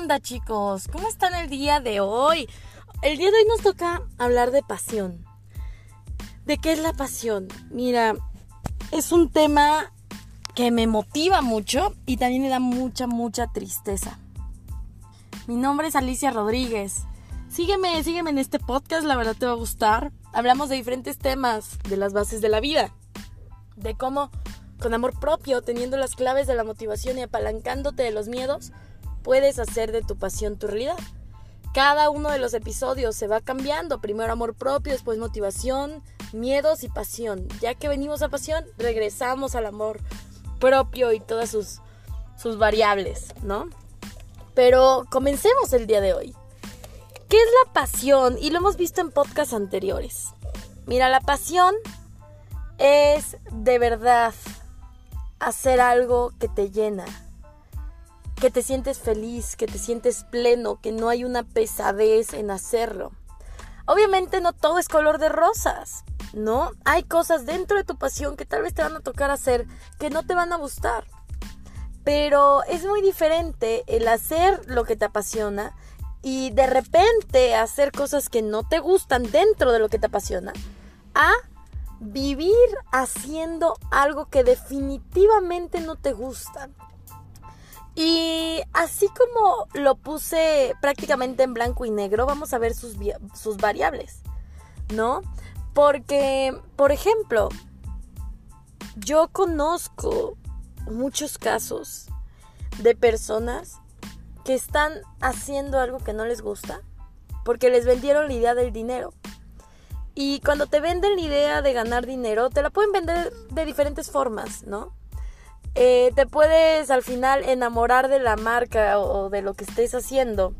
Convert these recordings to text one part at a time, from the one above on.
onda chicos? ¿Cómo están el día de hoy? El día de hoy nos toca hablar de pasión. ¿De qué es la pasión? Mira, es un tema que me motiva mucho y también me da mucha, mucha tristeza. Mi nombre es Alicia Rodríguez. Sígueme, sígueme en este podcast, la verdad te va a gustar. Hablamos de diferentes temas, de las bases de la vida, de cómo con amor propio, teniendo las claves de la motivación y apalancándote de los miedos, puedes hacer de tu pasión tu realidad. Cada uno de los episodios se va cambiando. Primero amor propio, después motivación, miedos y pasión. Ya que venimos a pasión, regresamos al amor propio y todas sus, sus variables, ¿no? Pero comencemos el día de hoy. ¿Qué es la pasión? Y lo hemos visto en podcasts anteriores. Mira, la pasión es de verdad hacer algo que te llena, que te sientes feliz, que te sientes pleno, que no hay una pesadez en hacerlo. Obviamente no todo es color de rosas, ¿no? Hay cosas dentro de tu pasión que tal vez te van a tocar hacer que no te van a gustar. Pero es muy diferente el hacer lo que te apasiona y de repente hacer cosas que no te gustan dentro de lo que te apasiona a vivir haciendo algo que definitivamente no te gusta. Y así como lo puse prácticamente en blanco y negro, vamos a ver sus, variables, ¿no? Porque, por ejemplo, yo conozco muchos casos de personas que están haciendo algo que no les gusta porque les vendieron la idea del dinero. Y cuando te venden la idea de ganar dinero, te la pueden vender de diferentes formas, ¿no? Eh, te puedes al final enamorar de la marca o de lo que estés haciendo.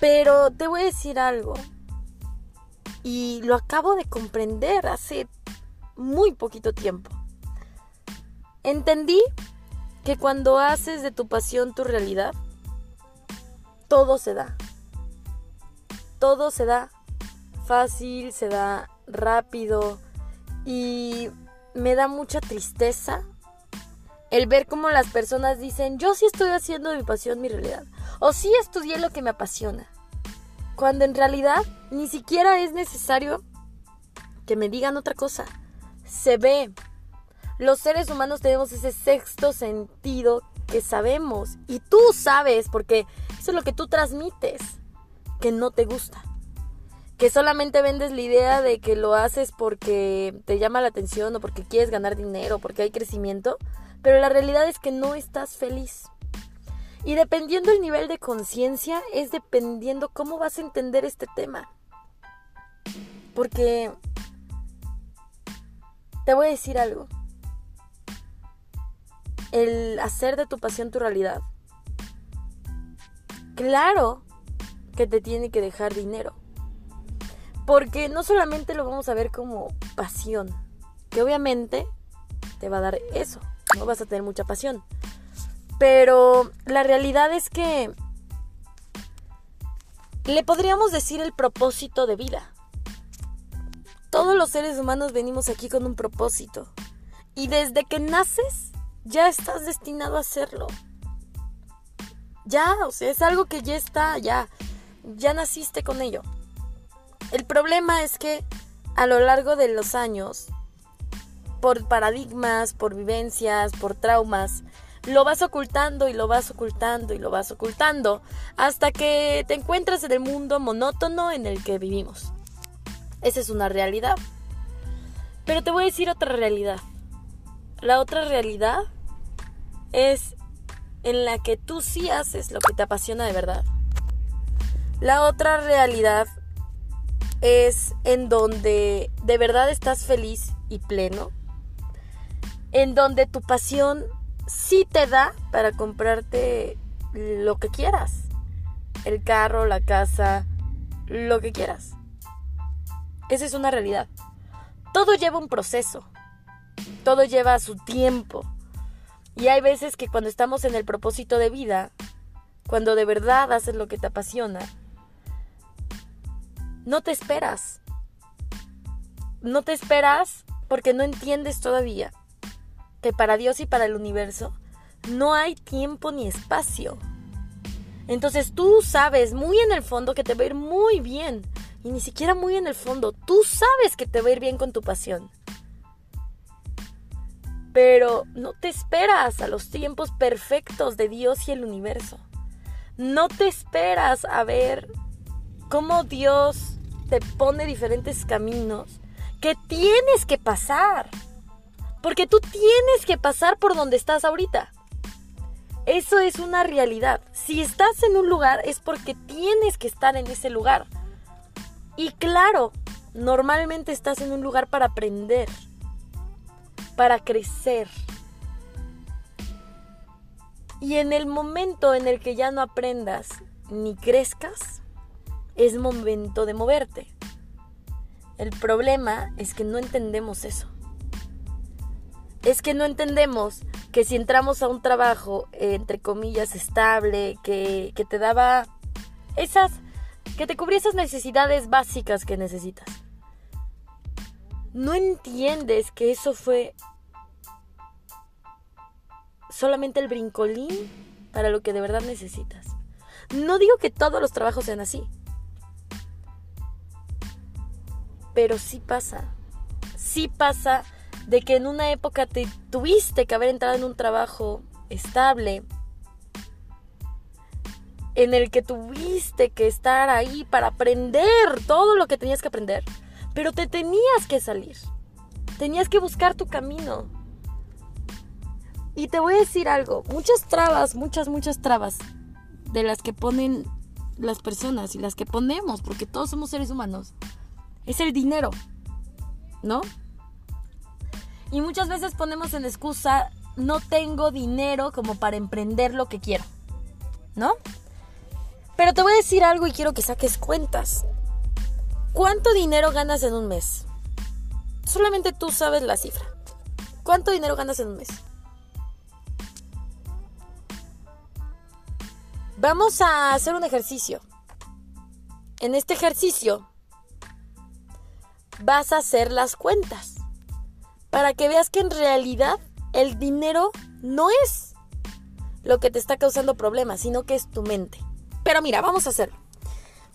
Pero te voy a decir algo. Y lo acabo de comprender hace muy poquito tiempo. Entendí que cuando haces de tu pasión tu realidad, todo se da. Todo se da fácil, se da rápido y me da mucha tristeza el ver cómo las personas dicen, yo sí estoy haciendo mi pasión mi realidad, o sí estudié lo que me apasiona, cuando en realidad ni siquiera es necesario que me digan otra cosa, se ve. Los seres humanos tenemos ese sexto sentido que sabemos y tú sabes porque eso es lo que tú transmites, que no te gusta que solamente vendes la idea de que lo haces porque te llama la atención o porque quieres ganar dinero, porque hay crecimiento, pero la realidad es que no estás feliz. Y dependiendo el nivel de conciencia, es dependiendo cómo vas a entender este tema. Porque te voy a decir algo. El hacer de tu pasión tu realidad. Claro que te tiene que dejar dinero porque no solamente lo vamos a ver como pasión, que obviamente te va a dar eso, no vas a tener mucha pasión. Pero la realidad es que le podríamos decir el propósito de vida. Todos los seres humanos venimos aquí con un propósito. Y desde que naces, ya estás destinado a hacerlo. Ya, o sea, es algo que ya está, ya, ya naciste con ello. El problema es que a lo largo de los años, por paradigmas, por vivencias, por traumas, lo vas ocultando y lo vas ocultando y lo vas ocultando hasta que te encuentras en el mundo monótono en el que vivimos. Esa es una realidad. Pero te voy a decir otra realidad. La otra realidad es en la que tú sí haces lo que te apasiona de verdad. La otra realidad es en donde de verdad estás feliz y pleno, en donde tu pasión sí te da para comprarte lo que quieras, el carro, la casa, lo que quieras. Esa es una realidad. Todo lleva un proceso, todo lleva su tiempo. Y hay veces que cuando estamos en el propósito de vida, cuando de verdad haces lo que te apasiona, no te esperas. No te esperas porque no entiendes todavía para Dios y para el universo no hay tiempo ni espacio. Entonces tú sabes muy en el fondo que te va a ir muy bien. Y ni siquiera muy en el fondo. Tú sabes que te va a ir bien con tu pasión. Pero no te esperas a los tiempos perfectos de Dios y el universo. No te esperas a ver cómo Dios te pone diferentes caminos que tienes que pasar. Porque tú tienes que pasar por donde estás ahorita. Eso es una realidad. Si estás en un lugar es porque tienes que estar en ese lugar. Y claro, normalmente estás en un lugar para aprender, para crecer. Y en el momento en el que ya no aprendas ni crezcas, es momento de moverte. El problema es que no entendemos eso. Es que no entendemos que si entramos a un trabajo, entre comillas, estable, que, que te daba esas, que te cubría esas necesidades básicas que necesitas, no entiendes que eso fue solamente el brincolín para lo que de verdad necesitas. No digo que todos los trabajos sean así, pero sí pasa. Sí pasa de que en una época te tuviste que haber entrado en un trabajo estable, en el que tuviste que estar ahí para aprender todo lo que tenías que aprender, pero te tenías que salir, tenías que buscar tu camino. Y te voy a decir algo, muchas trabas, muchas, muchas trabas de las que ponen las personas y las que ponemos, porque todos somos seres humanos, es el dinero, ¿no? Y muchas veces ponemos en excusa, no tengo dinero como para emprender lo que quiero, ¿no? Pero te voy a decir algo y quiero que saques cuentas. ¿Cuánto dinero ganas en un mes? Solamente tú sabes la cifra. ¿Cuánto dinero ganas en un mes? Vamos a hacer un ejercicio. En este ejercicio vas a hacer las cuentas para que veas que en realidad el dinero no es lo que te está causando problemas, sino que es tu mente. Pero mira, vamos a hacerlo.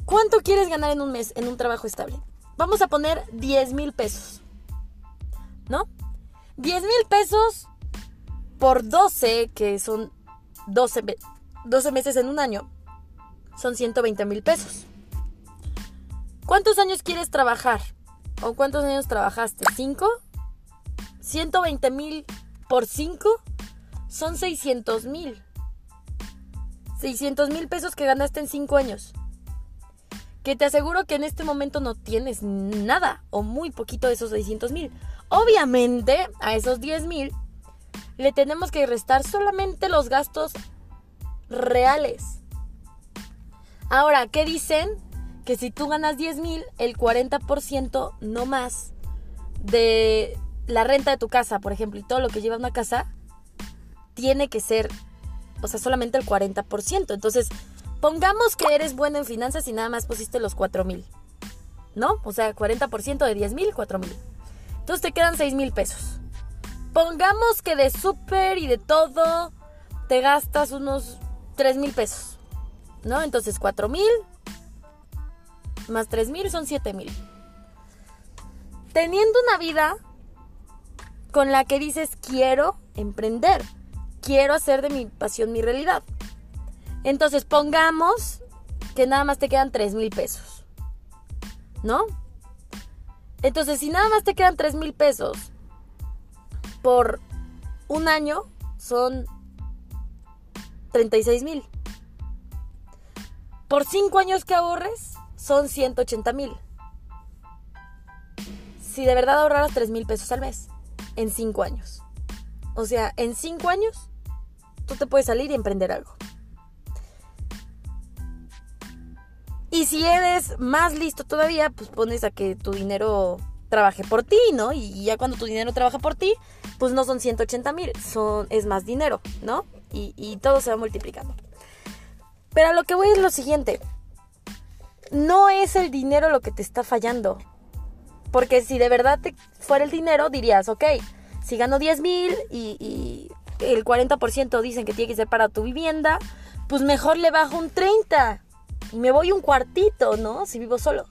¿Cuánto quieres ganar en un mes en un trabajo estable? Vamos a poner 10 mil pesos. ¿No? 10 mil pesos por 12, que son 12, 12 meses en un año, son 120 mil pesos. ¿Cuántos años quieres trabajar? ¿O cuántos años trabajaste? ¿Cinco? 120 mil por 5 son 600 mil. 600 mil pesos que ganaste en 5 años. Que te aseguro que en este momento no tienes nada o muy poquito de esos 600 mil. Obviamente a esos 10 mil le tenemos que restar solamente los gastos reales. Ahora, ¿qué dicen? Que si tú ganas 10 mil, el 40% no más de la renta de tu casa, por ejemplo, y todo lo que lleva una casa, tiene que ser, o sea, solamente el 40%. Entonces, pongamos que eres bueno en finanzas y nada más pusiste los 4 mil. ¿No? O sea, 40% de 10 mil, 4 mil. Entonces te quedan 6 mil pesos. Pongamos que de súper y de todo te gastas unos 3 mil pesos. ¿No? Entonces 4 mil más 3 mil son 7 mil. Teniendo una vida con la que dices quiero emprender, quiero hacer de mi pasión mi realidad. Entonces pongamos que nada más te quedan 3 mil pesos, ¿no? Entonces si nada más te quedan 3 mil pesos por un año son 36 mil. Por 5 años que ahorres son 180 mil. Si de verdad ahorraras 3 mil pesos al mes en cinco años. O sea, en cinco años tú te puedes salir y emprender algo. Y si eres más listo todavía, pues pones a que tu dinero trabaje por ti, ¿no? Y ya cuando tu dinero trabaja por ti, pues no son 180 mil, son, es más dinero, ¿no? Y, y todo se va multiplicando. Pero a lo que voy es lo siguiente. No es el dinero lo que te está fallando. Porque si de verdad te fuera el dinero, dirías, ok, si gano 10 mil y, el 40% dicen que tiene que ser para tu vivienda, pues mejor le bajo un 30 y me voy un cuartito, ¿no? Si vivo solo.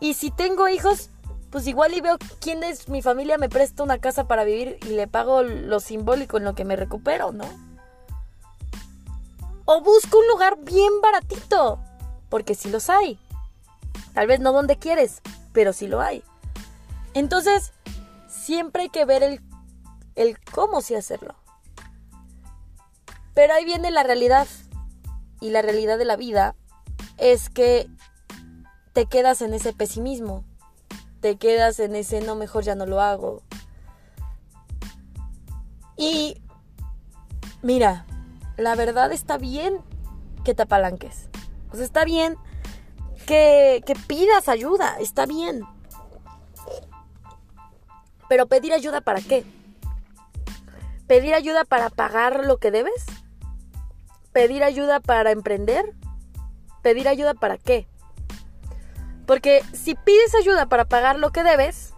Y si tengo hijos, pues igual y veo quién es mi familia me presta una casa para vivir y le pago lo simbólico en lo que me recupero, ¿no? O busco un lugar bien baratito, porque sí los hay. Tal vez no donde quieres, pero sí lo hay. Entonces, siempre hay que ver el, el cómo sí hacerlo. Pero ahí viene la realidad. Y la realidad de la vida es que te quedas en ese pesimismo te quedas en ese no, mejor ya no lo hago. Y mira, la verdad está bien que te apalanques. O sea, está bien que, pidas ayuda, está bien. Pero pedir ayuda para qué? ¿Pedir ayuda para pagar lo que debes? ¿Pedir ayuda para emprender? ¿Pedir ayuda para qué? Porque si pides ayuda para pagar lo que debes,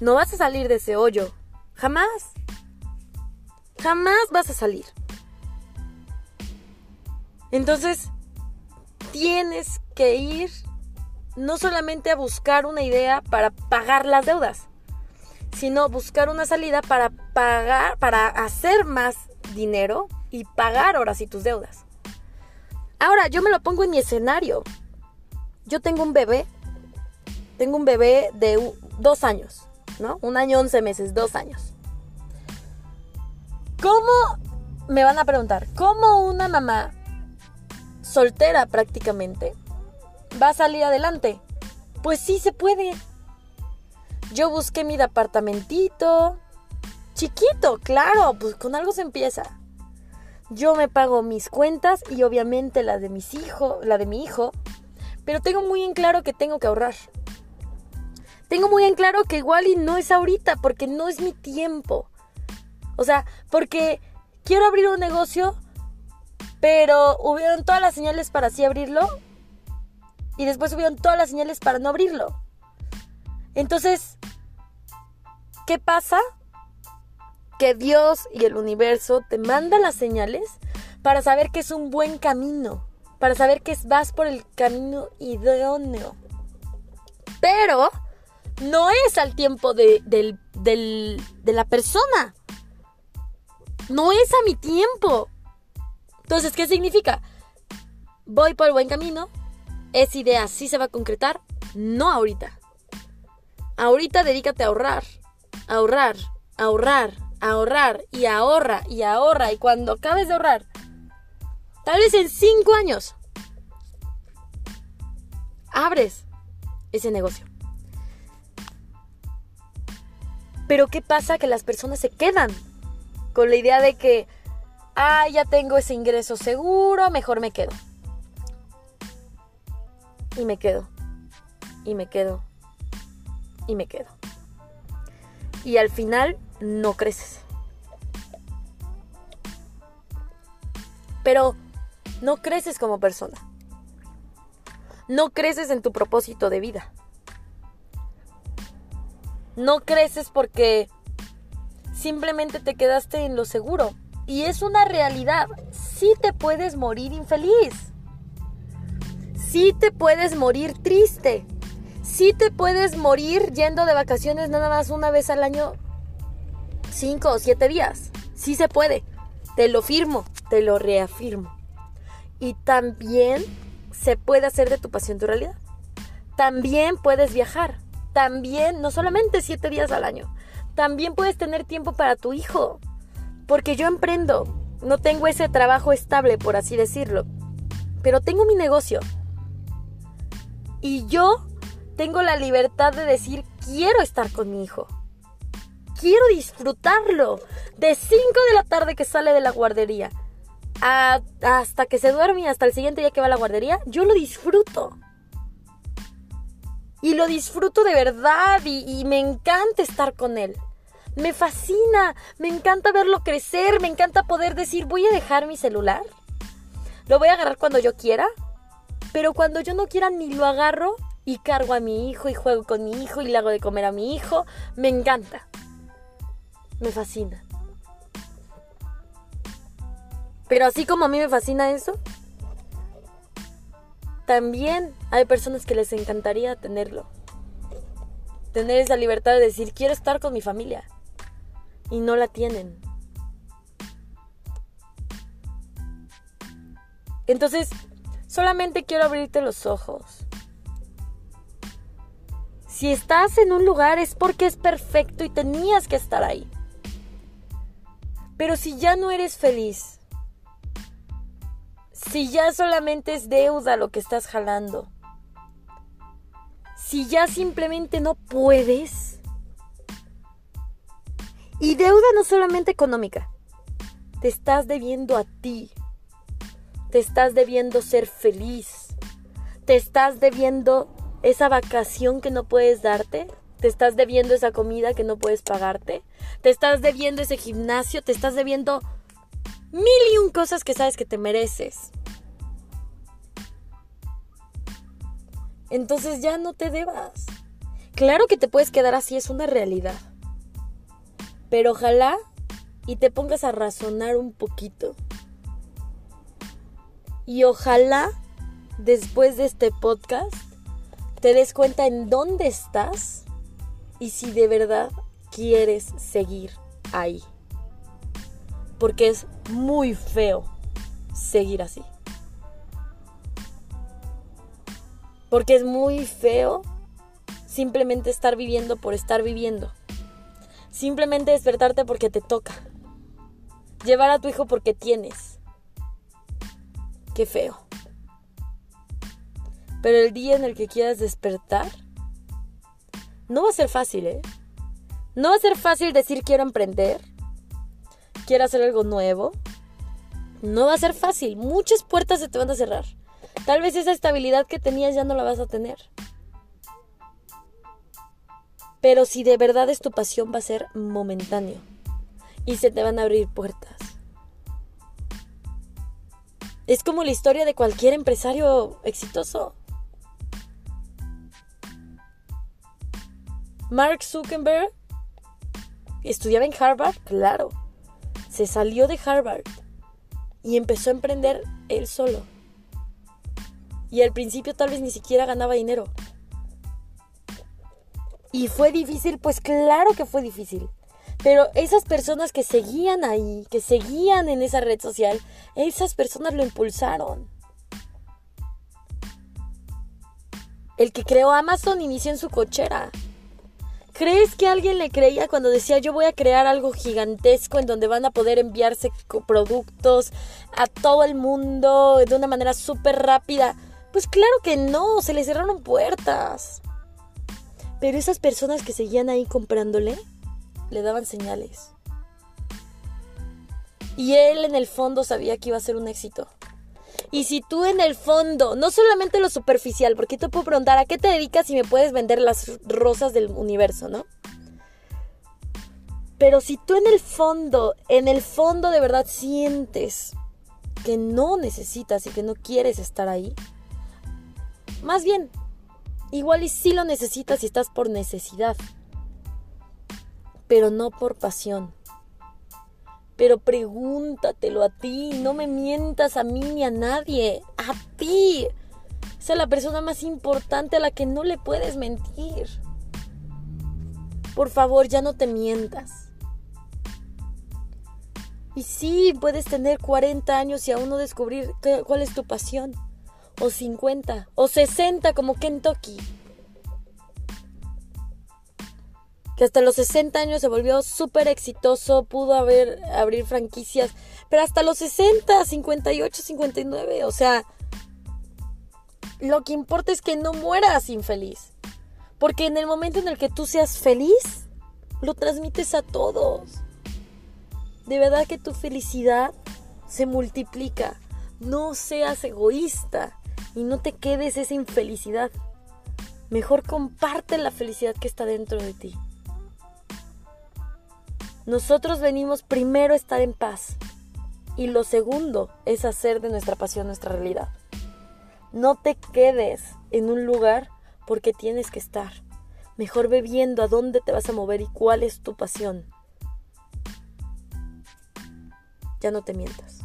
no vas a salir de ese hoyo. Jamás. Jamás vas a salir. Entonces, tienes que ir no solamente a buscar una idea para pagar las deudas, sino buscar una salida para pagar, para hacer más dinero y pagar ahora sí tus deudas. Ahora, yo me lo pongo en mi escenario. Yo tengo un bebé, tengo un bebé de dos años, ¿no? Un año, once meses, dos años. ¿Cómo, me van a preguntar, cómo una mamá soltera prácticamente va a salir adelante? Pues sí se puede. Yo busqué mi departamentito, chiquito, claro, pues con algo se empieza. Yo me pago mis cuentas y obviamente la de mis hijos, la de mi hijo, pero tengo muy en claro que tengo que ahorrar. Tengo muy en claro que igual y no es ahorita, porque no es mi tiempo. O sea, porque quiero abrir un negocio, pero hubieron todas las señales para así abrirlo, y después hubieron todas las señales para no abrirlo. Entonces, ¿qué pasa? Que Dios y el universo te mandan las señales para saber que es un buen camino para saber que vas por el camino idóneo. Pero no es al tiempo de, de la persona. No es a mi tiempo. Entonces, ¿qué significa? Voy por el buen camino. ¿Esa idea sí se va a concretar? No ahorita. Ahorita dedícate a ahorrar. ahorrar, ahorrar, ahorrar y ahorra y ahorra. Y cuando acabes de ahorrar, Tal vez en cinco años abres ese negocio. Pero ¿qué pasa? Que las personas se quedan con la idea de que, ah, ya tengo ese ingreso seguro, mejor me quedo. Y me quedo. Y me quedo. Y me quedo. Y al final no creces. Pero no creces como persona. No creces en tu propósito de vida. No creces porque simplemente te quedaste en lo seguro. Y es una realidad. Sí te puedes morir infeliz. Sí te puedes morir triste. Sí te puedes morir yendo de vacaciones nada más una vez al año. Cinco o siete días. Sí se puede. Te lo firmo, te lo reafirmo y también se puede hacer de tu pasión tu realidad. También puedes viajar. También, no solamente siete días al año, también puedes tener tiempo para tu hijo. Porque yo emprendo, no tengo ese trabajo estable, por así decirlo, pero tengo mi negocio. Y yo tengo la libertad de decir, quiero estar con mi hijo. Quiero disfrutarlo. De 5 de la tarde que sale de la guardería hasta que se duerme hasta el siguiente día que va a la guardería, yo lo disfruto. Y lo disfruto de verdad y, me encanta estar con él. Me fascina, me encanta verlo crecer, me encanta poder decir, voy a dejar mi celular. Lo voy a agarrar cuando yo quiera, pero cuando yo no quiera ni lo agarro y cargo a mi hijo y juego con mi hijo y le hago de comer a mi hijo. Me encanta. Me fascina. Pero así como a mí me fascina eso, también hay personas que les encantaría tenerlo. Tener esa libertad de decir, quiero estar con mi familia. Y no la tienen. Entonces, solamente quiero abrirte los ojos. Si estás en un lugar es porque es perfecto y tenías que estar ahí. Pero si ya no eres feliz, si ya solamente es deuda lo que estás jalando, si ya simplemente no puedes, y deuda no solamente económica, te estás debiendo a ti, te estás debiendo ser feliz, te estás debiendo esa vacación que no puedes darte, te estás debiendo esa comida que no puedes pagarte, te estás debiendo ese gimnasio, te estás debiendo mil y un cosas que sabes que te mereces. Entonces ya no te debas. Claro que te puedes quedar así, es una realidad. Pero ojalá y te pongas a razonar un poquito. Y ojalá después de este podcast te des cuenta en dónde estás y si de verdad quieres seguir ahí. Porque es muy feo seguir así. Porque es muy feo simplemente estar viviendo por estar viviendo. Simplemente despertarte porque te toca. Llevar a tu hijo porque tienes. Qué feo. Pero el día en el que quieras despertar, no va a ser fácil, ¿eh? No va a ser fácil decir quiero emprender, quiero hacer algo nuevo. No va a ser fácil. Muchas puertas se te van a cerrar. Tal vez esa estabilidad que tenías ya no la vas a tener. Pero si de verdad es tu pasión va a ser momentáneo. Y se te van a abrir puertas. Es como la historia de cualquier empresario exitoso. Mark Zuckerberg estudiaba en Harvard, claro. Se salió de Harvard y empezó a emprender él solo. Y al principio tal vez ni siquiera ganaba dinero. Y fue difícil, pues claro que fue difícil. Pero esas personas que seguían ahí, que seguían en esa red social, esas personas lo impulsaron. El que creó Amazon inició en su cochera. ¿Crees que alguien le creía cuando decía yo voy a crear algo gigantesco en donde van a poder enviarse productos a todo el mundo de una manera súper rápida? Pues claro que no, se le cerraron puertas. Pero esas personas que seguían ahí comprándole, le daban señales. Y él en el fondo sabía que iba a ser un éxito. Y si tú en el fondo, no solamente lo superficial, porque te puedo preguntar a qué te dedicas y me puedes vender las rosas del universo, ¿no? Pero si tú en el fondo, en el fondo de verdad sientes que no necesitas y que no quieres estar ahí, más bien, igual y sí lo necesitas y estás por necesidad, pero no por pasión. Pero pregúntatelo a ti, no me mientas a mí ni a nadie, a ti. Esa es la persona más importante a la que no le puedes mentir. Por favor, ya no te mientas. Y sí, puedes tener 40 años y aún no descubrir cuál es tu pasión. O 50, o 60 como Kentucky. que hasta los 60 años se volvió súper exitoso, pudo haber, abrir franquicias, pero hasta los 60, 58, 59, o sea, lo que importa es que no mueras infeliz, porque en el momento en el que tú seas feliz, lo transmites a todos. De verdad que tu felicidad se multiplica. No seas egoísta y no te quedes esa infelicidad. Mejor comparte la felicidad que está dentro de ti. Nosotros venimos primero a estar en paz y lo segundo es hacer de nuestra pasión nuestra realidad. No te quedes en un lugar porque tienes que estar. Mejor ve viendo a dónde te vas a mover y cuál es tu pasión. Ya no te mientas.